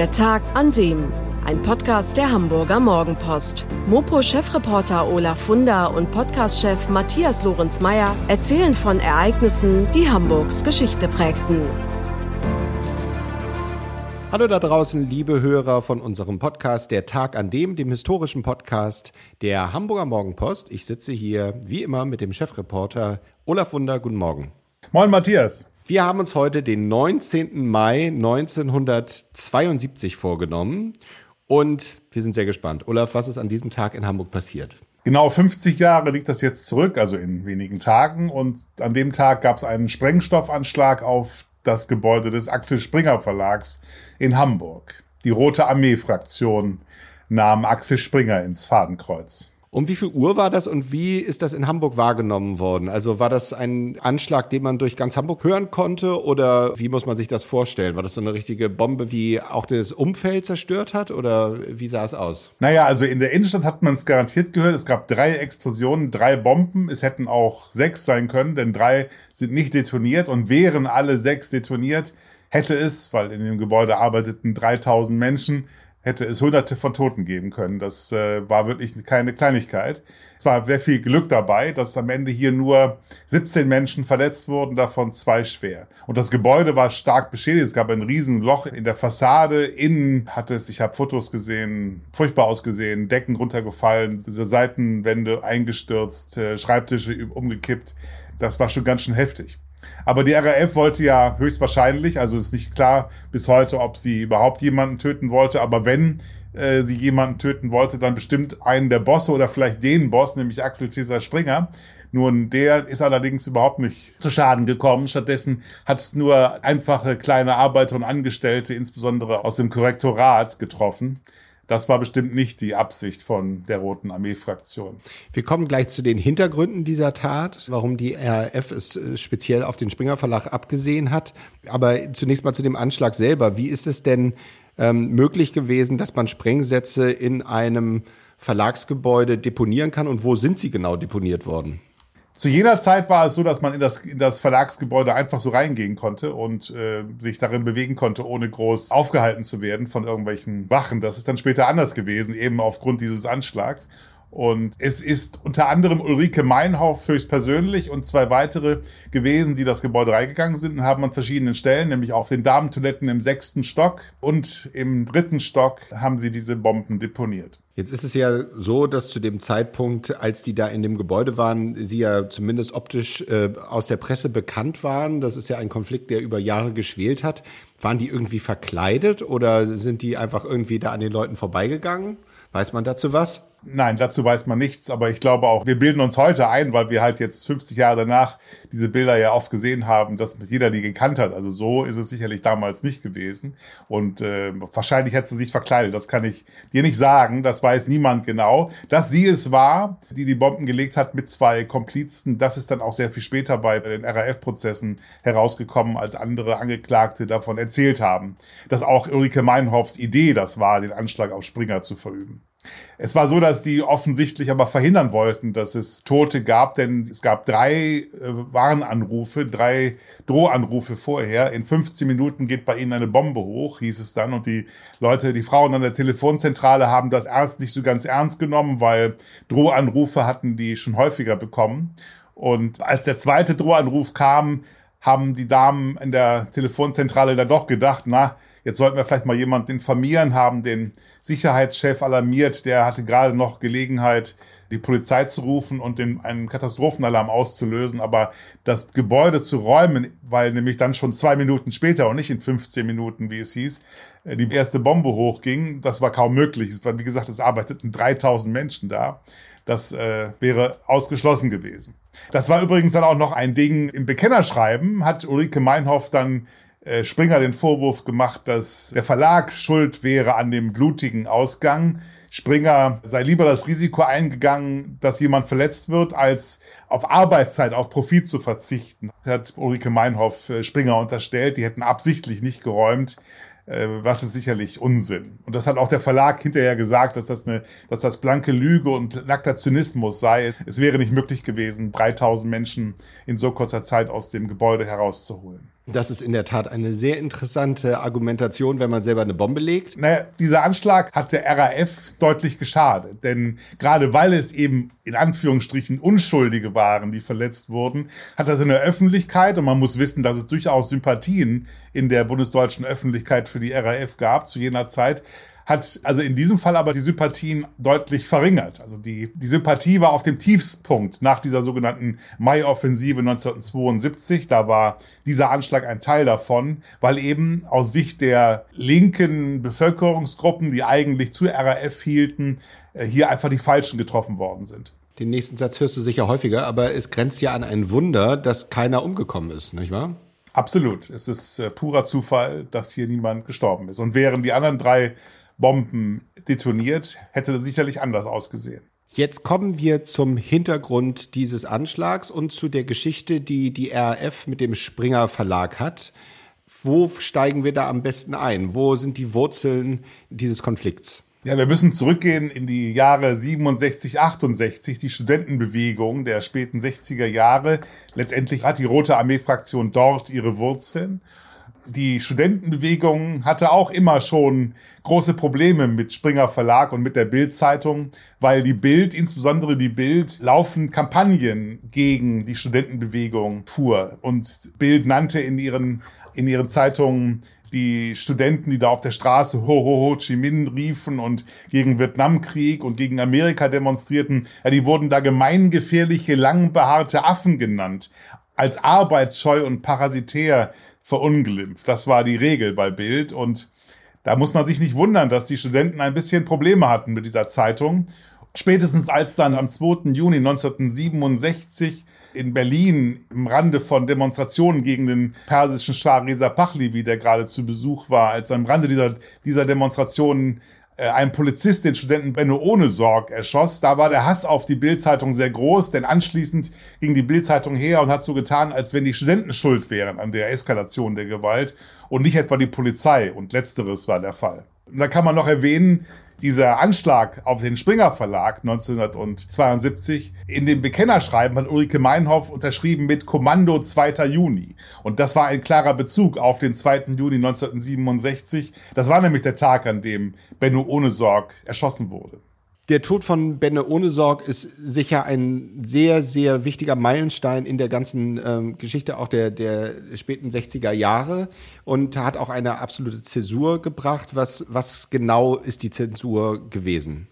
Der Tag an dem. Ein Podcast der Hamburger Morgenpost. Mopo-Chefreporter Olaf Funder und Podcast-Chef Matthias Lorenz-Meyer erzählen von Ereignissen, die Hamburgs Geschichte prägten. Hallo da draußen, liebe Hörer von unserem Podcast Der Tag an dem, dem historischen Podcast der Hamburger Morgenpost. Ich sitze hier wie immer mit dem Chefreporter Olaf Wunder. Guten Morgen. Moin Matthias. Wir haben uns heute den 19. Mai 1972 vorgenommen und wir sind sehr gespannt. Olaf, was ist an diesem Tag in Hamburg passiert? Genau 50 Jahre liegt das jetzt zurück, also in wenigen Tagen. Und an dem Tag gab es einen Sprengstoffanschlag auf das Gebäude des Axel Springer Verlags in Hamburg. Die Rote Armee-Fraktion nahm Axel Springer ins Fadenkreuz. Um wie viel Uhr war das und wie ist das in Hamburg wahrgenommen worden? Also war das ein Anschlag, den man durch ganz Hamburg hören konnte oder wie muss man sich das vorstellen? War das so eine richtige Bombe, die auch das Umfeld zerstört hat oder wie sah es aus? Naja, also in der Innenstadt hat man es garantiert gehört. Es gab drei Explosionen, drei Bomben. Es hätten auch sechs sein können, denn drei sind nicht detoniert und wären alle sechs detoniert, hätte es, weil in dem Gebäude arbeiteten 3000 Menschen, hätte es hunderte von Toten geben können. Das äh, war wirklich keine Kleinigkeit. Es war sehr viel Glück dabei, dass am Ende hier nur 17 Menschen verletzt wurden, davon zwei schwer. Und das Gebäude war stark beschädigt. Es gab ein Riesenloch in der Fassade. Innen hatte es, ich habe Fotos gesehen, furchtbar ausgesehen, Decken runtergefallen, diese Seitenwände eingestürzt, äh, Schreibtische umgekippt. Das war schon ganz schön heftig. Aber die RAF wollte ja höchstwahrscheinlich, also ist nicht klar bis heute, ob sie überhaupt jemanden töten wollte, aber wenn äh, sie jemanden töten wollte, dann bestimmt einen der Bosse oder vielleicht den Boss, nämlich Axel Cäsar Springer. Nun, der ist allerdings überhaupt nicht zu Schaden gekommen. Stattdessen hat es nur einfache kleine Arbeiter und Angestellte, insbesondere aus dem Korrektorat, getroffen. Das war bestimmt nicht die Absicht von der Roten Armee-Fraktion. Wir kommen gleich zu den Hintergründen dieser Tat, warum die RAF es äh, speziell auf den Springer Verlag abgesehen hat. Aber zunächst mal zu dem Anschlag selber. Wie ist es denn ähm, möglich gewesen, dass man Sprengsätze in einem Verlagsgebäude deponieren kann und wo sind sie genau deponiert worden? Zu jener Zeit war es so, dass man in das, in das Verlagsgebäude einfach so reingehen konnte und äh, sich darin bewegen konnte, ohne groß aufgehalten zu werden von irgendwelchen Wachen. Das ist dann später anders gewesen, eben aufgrund dieses Anschlags. Und es ist unter anderem Ulrike Meinhoff höchstpersönlich und zwei weitere gewesen, die das Gebäude reingegangen sind und haben an verschiedenen Stellen, nämlich auf den Damentoiletten im sechsten Stock und im dritten Stock haben sie diese Bomben deponiert. Jetzt ist es ja so, dass zu dem Zeitpunkt, als die da in dem Gebäude waren, sie ja zumindest optisch äh, aus der Presse bekannt waren. Das ist ja ein Konflikt, der über Jahre geschwelt hat. Waren die irgendwie verkleidet oder sind die einfach irgendwie da an den Leuten vorbeigegangen? Weiß man dazu was? Nein, dazu weiß man nichts, aber ich glaube auch, wir bilden uns heute ein, weil wir halt jetzt 50 Jahre danach diese Bilder ja oft gesehen haben, dass jeder die gekannt hat. Also so ist es sicherlich damals nicht gewesen. Und äh, wahrscheinlich hätte sie sich verkleidet. Das kann ich dir nicht sagen. Das weiß niemand genau. Dass sie es war, die die Bomben gelegt hat mit zwei Komplizen, das ist dann auch sehr viel später bei den RAF-Prozessen herausgekommen, als andere Angeklagte davon erzählt haben, dass auch Ulrike Meinhoffs Idee das war, den Anschlag auf Springer zu verüben. Es war so, dass die offensichtlich aber verhindern wollten, dass es Tote gab, denn es gab drei äh, Warnanrufe, drei Drohanrufe vorher. In 15 Minuten geht bei ihnen eine Bombe hoch, hieß es dann. Und die Leute, die Frauen an der Telefonzentrale haben das erst nicht so ganz ernst genommen, weil Drohanrufe hatten die schon häufiger bekommen. Und als der zweite Drohanruf kam, haben die Damen in der Telefonzentrale da doch gedacht, na, jetzt sollten wir vielleicht mal jemanden informieren, haben den Sicherheitschef alarmiert, der hatte gerade noch Gelegenheit, die Polizei zu rufen und den, einen Katastrophenalarm auszulösen, aber das Gebäude zu räumen, weil nämlich dann schon zwei Minuten später und nicht in 15 Minuten, wie es hieß, äh, die erste Bombe hochging, das war kaum möglich. Es war, wie gesagt, es arbeiteten 3000 Menschen da. Das äh, wäre ausgeschlossen gewesen. Das war übrigens dann auch noch ein Ding im Bekennerschreiben, hat Ulrike Meinhoff dann Springer den Vorwurf gemacht, dass der Verlag schuld wäre an dem blutigen Ausgang. Springer sei lieber das Risiko eingegangen, dass jemand verletzt wird, als auf Arbeitszeit, auf Profit zu verzichten. Hat Ulrike Meinhoff äh, Springer unterstellt, die hätten absichtlich nicht geräumt, äh, was ist sicherlich Unsinn. Und das hat auch der Verlag hinterher gesagt, dass das eine, dass das blanke Lüge und nackter Zynismus sei. Es wäre nicht möglich gewesen, 3000 Menschen in so kurzer Zeit aus dem Gebäude herauszuholen. Das ist in der Tat eine sehr interessante Argumentation, wenn man selber eine Bombe legt. Naja, dieser Anschlag hat der RAF deutlich geschadet. Denn gerade weil es eben in Anführungsstrichen Unschuldige waren, die verletzt wurden, hat das in der Öffentlichkeit, und man muss wissen, dass es durchaus Sympathien in der bundesdeutschen Öffentlichkeit für die RAF gab zu jener Zeit, hat also in diesem Fall aber die Sympathien deutlich verringert. Also die, die Sympathie war auf dem Tiefspunkt nach dieser sogenannten Mai-Offensive 1972. Da war dieser Anschlag ein Teil davon, weil eben aus Sicht der linken Bevölkerungsgruppen, die eigentlich zu RAF hielten, äh, hier einfach die Falschen getroffen worden sind. Den nächsten Satz hörst du sicher häufiger, aber es grenzt ja an ein Wunder, dass keiner umgekommen ist, nicht wahr? Absolut. Es ist äh, purer Zufall, dass hier niemand gestorben ist. Und wären die anderen drei Bomben detoniert, hätte das sicherlich anders ausgesehen. Jetzt kommen wir zum Hintergrund dieses Anschlags und zu der Geschichte, die die RAF mit dem Springer Verlag hat. Wo steigen wir da am besten ein? Wo sind die Wurzeln dieses Konflikts? Ja, wir müssen zurückgehen in die Jahre 67, 68, die Studentenbewegung der späten 60er Jahre. Letztendlich hat die Rote Armee-Fraktion dort ihre Wurzeln die Studentenbewegung hatte auch immer schon große Probleme mit Springer Verlag und mit der Bild-Zeitung, weil die Bild, insbesondere die Bild, laufend Kampagnen gegen die Studentenbewegung fuhr. Und Bild nannte in ihren, in ihren Zeitungen die Studenten, die da auf der Straße Ho Ho Ho Chi Minh riefen und gegen Vietnamkrieg und gegen Amerika demonstrierten, ja, die wurden da gemeingefährliche, langbehaarte Affen genannt, als arbeitsscheu und parasitär verunglimpft. Das war die Regel bei Bild und da muss man sich nicht wundern, dass die Studenten ein bisschen Probleme hatten mit dieser Zeitung. Spätestens als dann am 2. Juni 1967 in Berlin im Rande von Demonstrationen gegen den persischen Schah Reza Pahlavi, der gerade zu Besuch war, als am Rande dieser, dieser Demonstrationen ein Polizist den Studenten Benno ohne Sorg erschoss. Da war der Hass auf die Bildzeitung sehr groß, denn anschließend ging die Bildzeitung her und hat so getan, als wenn die Studenten schuld wären an der Eskalation der Gewalt und nicht etwa die Polizei. Und letzteres war der Fall. Da kann man noch erwähnen, dieser Anschlag auf den Springer Verlag 1972, in dem Bekennerschreiben hat Ulrike Meinhoff unterschrieben mit Kommando 2. Juni. Und das war ein klarer Bezug auf den 2. Juni 1967. Das war nämlich der Tag, an dem Benno Ohnesorg erschossen wurde. Der Tod von Benne Ohnesorg ist sicher ein sehr, sehr wichtiger Meilenstein in der ganzen ähm, Geschichte auch der, der späten 60er Jahre und hat auch eine absolute Zäsur gebracht. Was, was genau ist die Zensur gewesen?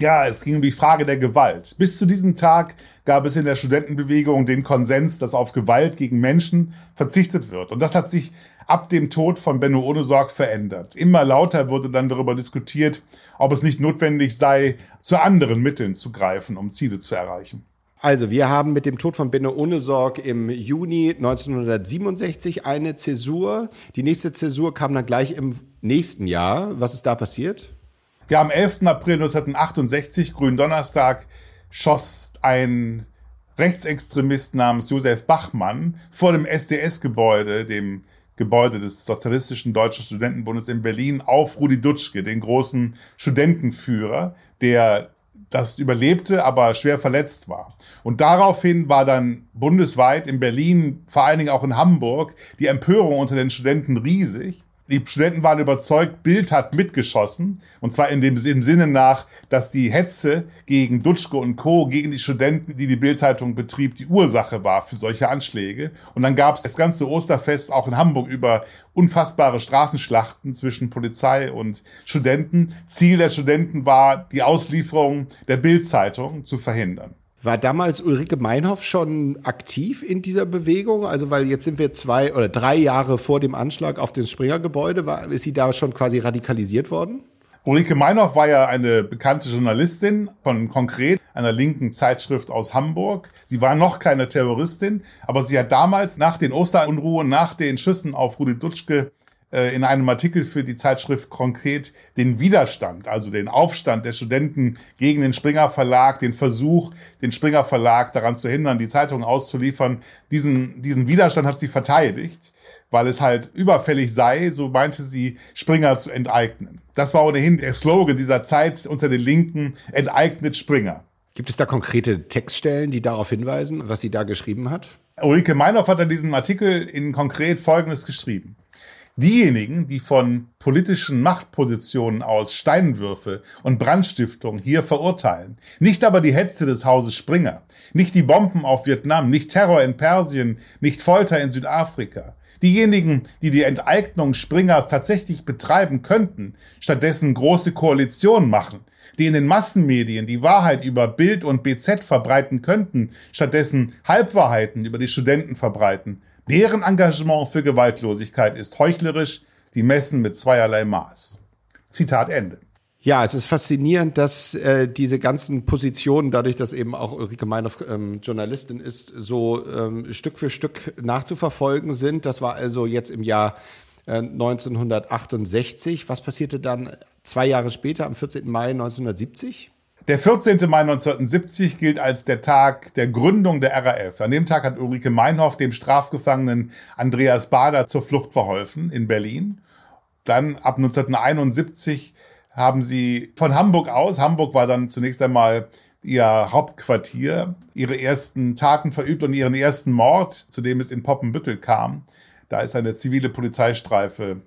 Ja, es ging um die Frage der Gewalt. Bis zu diesem Tag gab es in der Studentenbewegung den Konsens, dass auf Gewalt gegen Menschen verzichtet wird. Und das hat sich ab dem Tod von Benno Ohnesorg verändert. Immer lauter wurde dann darüber diskutiert, ob es nicht notwendig sei, zu anderen Mitteln zu greifen, um Ziele zu erreichen. Also, wir haben mit dem Tod von Benno Ohnesorg im Juni 1967 eine Zäsur. Die nächste Zäsur kam dann gleich im nächsten Jahr. Was ist da passiert? Ja, am 11. April 1968, Gründonnerstag, schoss ein Rechtsextremist namens Josef Bachmann vor dem SDS-Gebäude, dem Gebäude des Sozialistischen Deutschen Studentenbundes in Berlin auf Rudi Dutschke, den großen Studentenführer, der das überlebte, aber schwer verletzt war. Und daraufhin war dann bundesweit in Berlin, vor allen Dingen auch in Hamburg, die Empörung unter den Studenten riesig die Studenten waren überzeugt, Bild hat mitgeschossen. Und zwar in dem im Sinne nach, dass die Hetze gegen Dutschke und Co., gegen die Studenten, die die Bildzeitung betrieb, die Ursache war für solche Anschläge. Und dann gab es das ganze Osterfest auch in Hamburg über unfassbare Straßenschlachten zwischen Polizei und Studenten. Ziel der Studenten war, die Auslieferung der Bildzeitung zu verhindern. War damals Ulrike Meinhoff schon aktiv in dieser Bewegung? Also, weil jetzt sind wir zwei oder drei Jahre vor dem Anschlag auf das Springer-Gebäude. Ist sie da schon quasi radikalisiert worden? Ulrike Meinhoff war ja eine bekannte Journalistin von Konkret, einer linken Zeitschrift aus Hamburg. Sie war noch keine Terroristin, aber sie hat damals nach den Osterunruhen, nach den Schüssen auf Rudi Dutschke äh, in einem Artikel für die Zeitschrift konkret den Widerstand, also den Aufstand der Studenten gegen den Springer Verlag, den Versuch, den Springer Verlag daran zu hindern, die Zeitung auszuliefern. Diesen, diesen Widerstand hat sie verteidigt, weil es halt überfällig sei, so meinte sie, Springer zu enteignen. Das war ohnehin der Slogan dieser Zeit unter den Linken, enteignet Springer. Gibt es da konkrete Textstellen, die darauf hinweisen, was sie da geschrieben hat? Ulrike Meinhoff hat in diesem Artikel in konkret Folgendes geschrieben. Diejenigen, die von politischen Machtpositionen aus Steinwürfe und Brandstiftung hier verurteilen, nicht aber die Hetze des Hauses Springer, nicht die Bomben auf Vietnam, nicht Terror in Persien, nicht Folter in Südafrika, diejenigen, die die Enteignung Springers tatsächlich betreiben könnten, stattdessen große Koalitionen machen, die in den Massenmedien die Wahrheit über Bild und BZ verbreiten könnten, stattdessen Halbwahrheiten über die Studenten verbreiten, Deren Engagement für Gewaltlosigkeit ist heuchlerisch, die messen mit zweierlei Maß. Zitat Ende. Ja, es ist faszinierend, dass äh, diese ganzen Positionen, dadurch, dass eben auch Ulrike Meinhoff ähm, Journalistin ist, so ähm, Stück für Stück nachzuverfolgen sind. Das war also jetzt im Jahr äh, 1968. Was passierte dann zwei Jahre später, am 14. Mai 1970? Der 14. Mai 1970 gilt als der Tag der Gründung der RAF. An dem Tag hat Ulrike Meinhoff dem Strafgefangenen Andreas Bader zur Flucht verholfen in Berlin. Dann ab 1971 haben sie von Hamburg aus, Hamburg war dann zunächst einmal ihr Hauptquartier, ihre ersten Taten verübt und ihren ersten Mord, zu dem es in Poppenbüttel kam. Da ist eine zivile Polizeistreife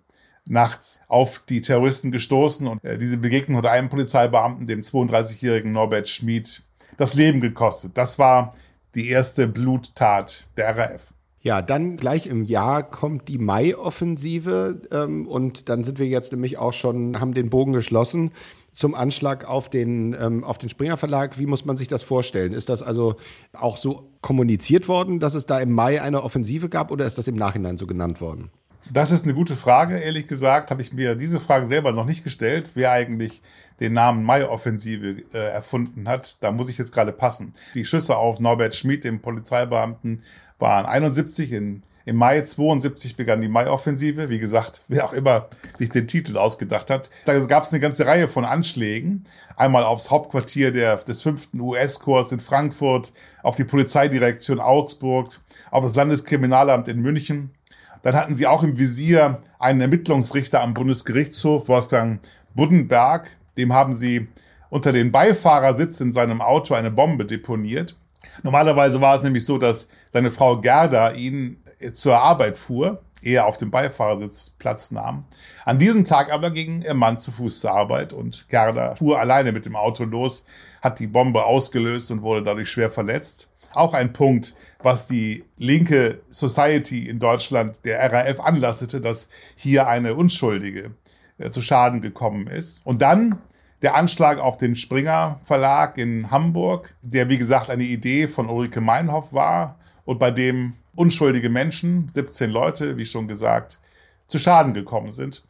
nachts auf die Terroristen gestoßen und äh, diese Begegnung hat einem Polizeibeamten, dem 32-jährigen Norbert Schmid, das Leben gekostet. Das war die erste Bluttat der RAF. Ja, dann gleich im Jahr kommt die Mai-Offensive ähm, und dann sind wir jetzt nämlich auch schon, haben den Bogen geschlossen zum Anschlag auf den, ähm, auf den Springer Verlag. Wie muss man sich das vorstellen? Ist das also auch so kommuniziert worden, dass es da im Mai eine Offensive gab oder ist das im Nachhinein so genannt worden? Das ist eine gute Frage. Ehrlich gesagt habe ich mir diese Frage selber noch nicht gestellt, wer eigentlich den Namen Mai-Offensive äh, erfunden hat. Da muss ich jetzt gerade passen. Die Schüsse auf Norbert Schmid, dem Polizeibeamten, waren 71 in im Mai 72 begann die Mai-Offensive. Wie gesagt, wer auch immer sich den Titel ausgedacht hat. Da gab es eine ganze Reihe von Anschlägen. Einmal aufs Hauptquartier der, des fünften US-Korps in Frankfurt, auf die Polizeidirektion Augsburg, auf das Landeskriminalamt in München dann hatten sie auch im Visier einen Ermittlungsrichter am Bundesgerichtshof, Wolfgang Buddenberg. Dem haben sie unter den Beifahrersitz in seinem Auto eine Bombe deponiert. Normalerweise war es nämlich so, dass seine Frau Gerda ihn zur Arbeit fuhr, eher auf dem Beifahrersitz Platz nahm. An diesem Tag aber ging ihr Mann zu Fuß zur Arbeit und Gerda fuhr alleine mit dem Auto los, hat die Bombe ausgelöst und wurde dadurch schwer verletzt auch ein Punkt, was die linke Society in Deutschland der RAF anlastete, dass hier eine Unschuldige äh, zu Schaden gekommen ist. Und dann der Anschlag auf den Springer Verlag in Hamburg, der wie gesagt eine Idee von Ulrike Meinhoff war und bei dem unschuldige Menschen, 17 Leute, wie schon gesagt, zu Schaden gekommen sind,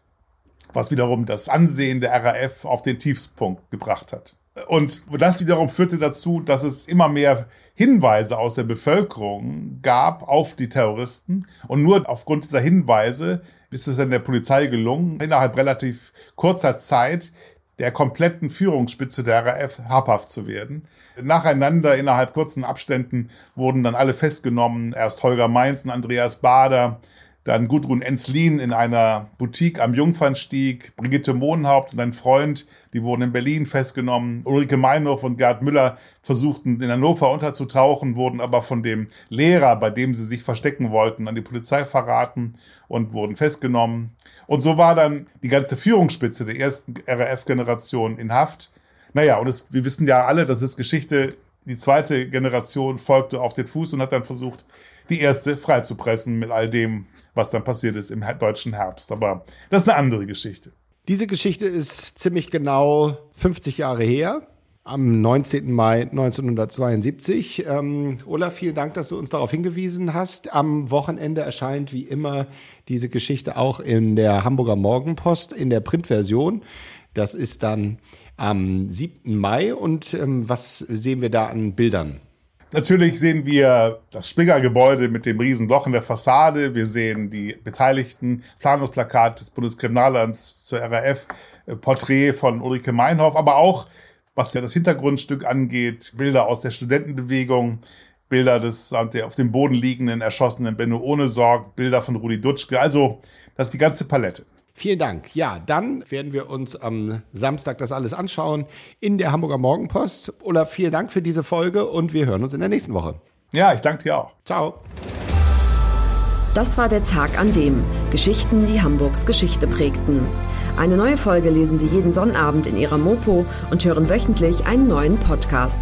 was wiederum das Ansehen der RAF auf den Tiefspunkt gebracht hat. Und das wiederum führte dazu, dass es immer mehr Hinweise aus der Bevölkerung gab auf die Terroristen. Und nur aufgrund dieser Hinweise ist es dann der Polizei gelungen, innerhalb relativ kurzer Zeit der kompletten Führungsspitze der RAF habhaft zu werden. Nacheinander, innerhalb kurzen Abständen, wurden dann alle festgenommen. Erst Holger Mainz und Andreas Bader, dann Gudrun Enslin in einer Boutique am Jungfernstieg, Brigitte Mohnhaupt und ein Freund, die wurden in Berlin festgenommen. Ulrike Meinhof und Gerd Müller versuchten in Hannover unterzutauchen, wurden aber von dem Lehrer, bei dem sie sich verstecken wollten, an die Polizei verraten und wurden festgenommen. Und so war dann die ganze Führungsspitze der ersten RAF-Generation in Haft. Naja, und es, wir wissen ja alle, das ist Geschichte. Die zweite Generation folgte auf den Fuß und hat dann versucht, die erste freizupressen mit all dem, was dann passiert ist im deutschen Herbst. Aber das ist eine andere Geschichte. Diese Geschichte ist ziemlich genau 50 Jahre her. Am 19. Mai 1972. Ähm, Olaf, vielen Dank, dass du uns darauf hingewiesen hast. Am Wochenende erscheint wie immer diese Geschichte auch in der Hamburger Morgenpost in der Printversion. Das ist dann am 7. Mai. Und ähm, was sehen wir da an Bildern? Natürlich sehen wir das Springer-Gebäude mit dem Riesenloch in der Fassade. Wir sehen die Beteiligten, Planungsplakat des Bundeskriminalamts zur RAF, äh, Porträt von Ulrike Meinhoff, aber auch, was ja das Hintergrundstück angeht, Bilder aus der Studentenbewegung, Bilder des auf dem Boden liegenden, erschossenen Benno Ohnesorg, Bilder von Rudi Dutschke. Also, das ist die ganze Palette. Vielen Dank. Ja, dann werden wir uns am Samstag das alles anschauen in der Hamburger Morgenpost. Olaf, vielen Dank für diese Folge und wir hören uns in der nächsten Woche. Ja, ich danke dir auch. Ciao. Das war der Tag an dem Geschichten, die Hamburgs Geschichte prägten. Eine neue Folge lesen Sie jeden Sonnabend in Ihrer Mopo und hören wöchentlich einen neuen Podcast.